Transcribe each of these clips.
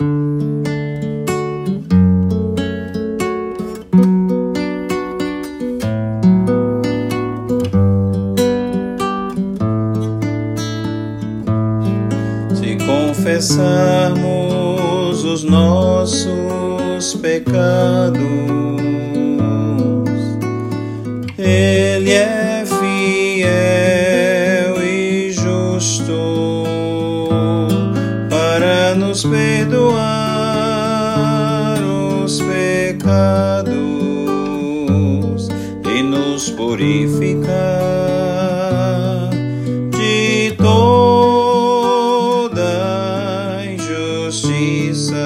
Se confessarmos os nossos pecados, Ele é purificar de toda injustiça.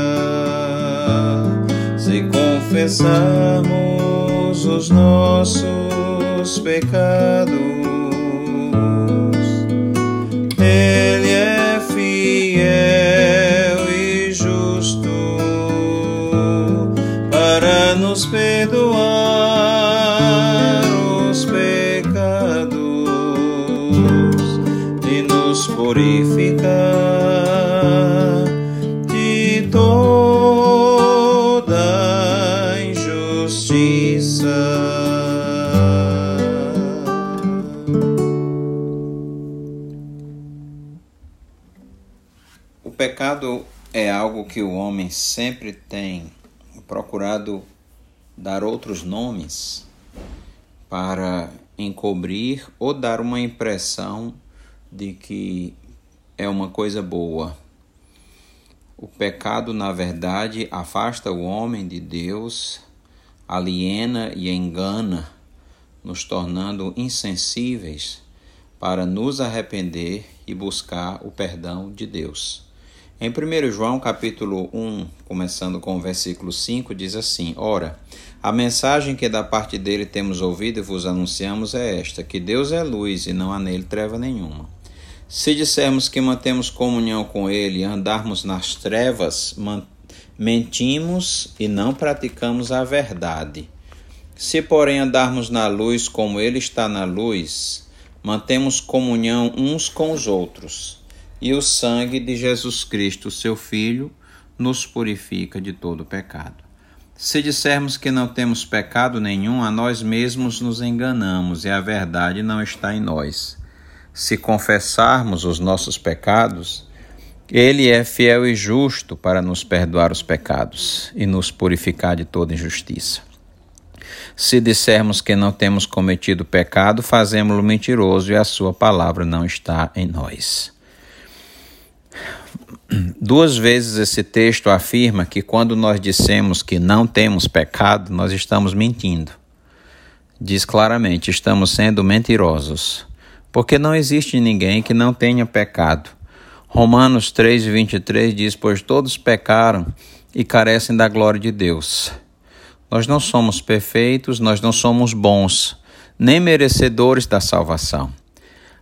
Se confessarmos os nossos pecados, purificar de toda injustiça. O pecado é algo que o homem sempre tem procurado dar outros nomes para encobrir ou dar uma impressão de que é uma coisa boa. O pecado, na verdade, afasta o homem de Deus, aliena e engana, nos tornando insensíveis para nos arrepender e buscar o perdão de Deus. Em 1 João capítulo 1, começando com o versículo 5, diz assim: Ora, a mensagem que da parte dele temos ouvido e vos anunciamos é esta: que Deus é luz e não há nele treva nenhuma. Se dissermos que mantemos comunhão com ele e andarmos nas trevas, mentimos e não praticamos a verdade. Se, porém, andarmos na luz como ele está na luz, mantemos comunhão uns com os outros e o sangue de Jesus Cristo, seu Filho, nos purifica de todo pecado. Se dissermos que não temos pecado nenhum, a nós mesmos nos enganamos e a verdade não está em nós. Se confessarmos os nossos pecados, Ele é fiel e justo para nos perdoar os pecados e nos purificar de toda injustiça. Se dissermos que não temos cometido pecado, fazemos-lo mentiroso e a Sua palavra não está em nós. Duas vezes esse texto afirma que quando nós dissemos que não temos pecado, nós estamos mentindo. Diz claramente: estamos sendo mentirosos, porque não existe ninguém que não tenha pecado. Romanos 3:23 diz: Pois todos pecaram e carecem da glória de Deus. Nós não somos perfeitos, nós não somos bons, nem merecedores da salvação.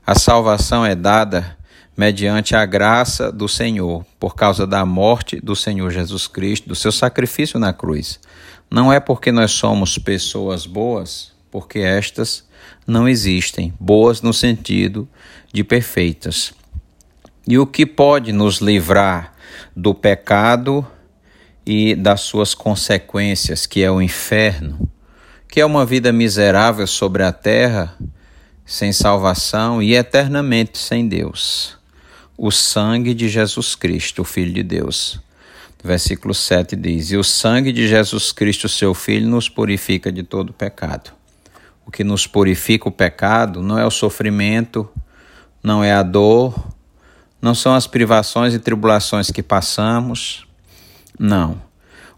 A salvação é dada mediante a graça do Senhor, por causa da morte do Senhor Jesus Cristo, do seu sacrifício na cruz. Não é porque nós somos pessoas boas, porque estas não existem, boas no sentido de perfeitas. E o que pode nos livrar do pecado e das suas consequências, que é o inferno, que é uma vida miserável sobre a terra, sem salvação e eternamente sem Deus o sangue de Jesus Cristo, o Filho de Deus. Versículo 7 diz: E o sangue de Jesus Cristo, seu Filho, nos purifica de todo pecado. O que nos purifica o pecado não é o sofrimento, não é a dor, não são as privações e tribulações que passamos. Não.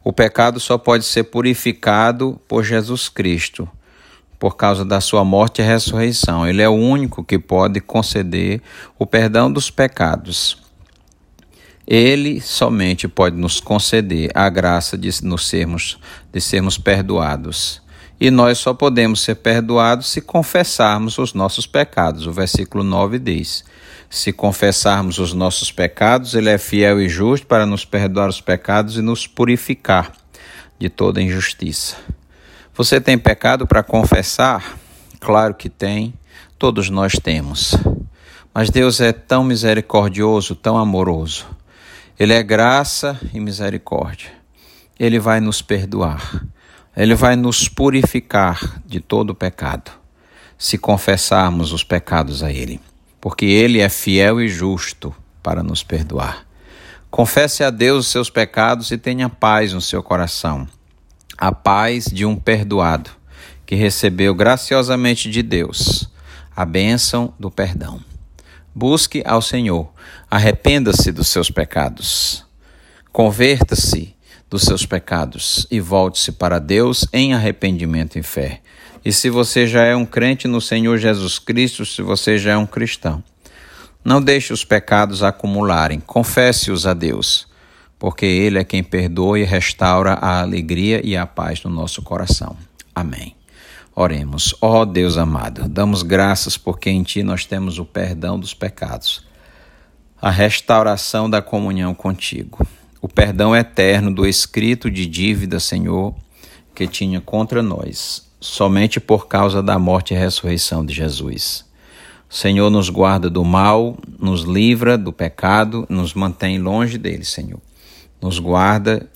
O pecado só pode ser purificado por Jesus Cristo por causa da sua morte e ressurreição. Ele é o único que pode conceder o perdão dos pecados. Ele somente pode nos conceder a graça de nos sermos de sermos perdoados. E nós só podemos ser perdoados se confessarmos os nossos pecados. O versículo 9 diz: Se confessarmos os nossos pecados, ele é fiel e justo para nos perdoar os pecados e nos purificar de toda injustiça. Você tem pecado para confessar? Claro que tem, todos nós temos. Mas Deus é tão misericordioso, tão amoroso. Ele é graça e misericórdia. Ele vai nos perdoar. Ele vai nos purificar de todo o pecado, se confessarmos os pecados a Ele, porque Ele é fiel e justo para nos perdoar. Confesse a Deus os seus pecados e tenha paz no seu coração, a paz de um perdoado que recebeu graciosamente de Deus a bênção do perdão. Busque ao Senhor, arrependa-se dos seus pecados, converta-se dos seus pecados e volte-se para Deus em arrependimento e fé. E se você já é um crente no Senhor Jesus Cristo, se você já é um cristão, não deixe os pecados acumularem, confesse-os a Deus, porque Ele é quem perdoa e restaura a alegria e a paz no nosso coração. Amém. Oremos. Ó oh Deus amado, damos graças porque em Ti nós temos o perdão dos pecados, a restauração da comunhão contigo, o perdão eterno do escrito de dívida, Senhor, que tinha contra nós, somente por causa da morte e ressurreição de Jesus. Senhor, nos guarda do mal, nos livra do pecado, nos mantém longe dele, Senhor. Nos guarda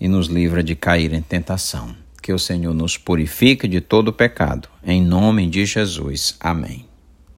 e nos livra de cair em tentação que o Senhor nos purifique de todo pecado. Em nome de Jesus. Amém.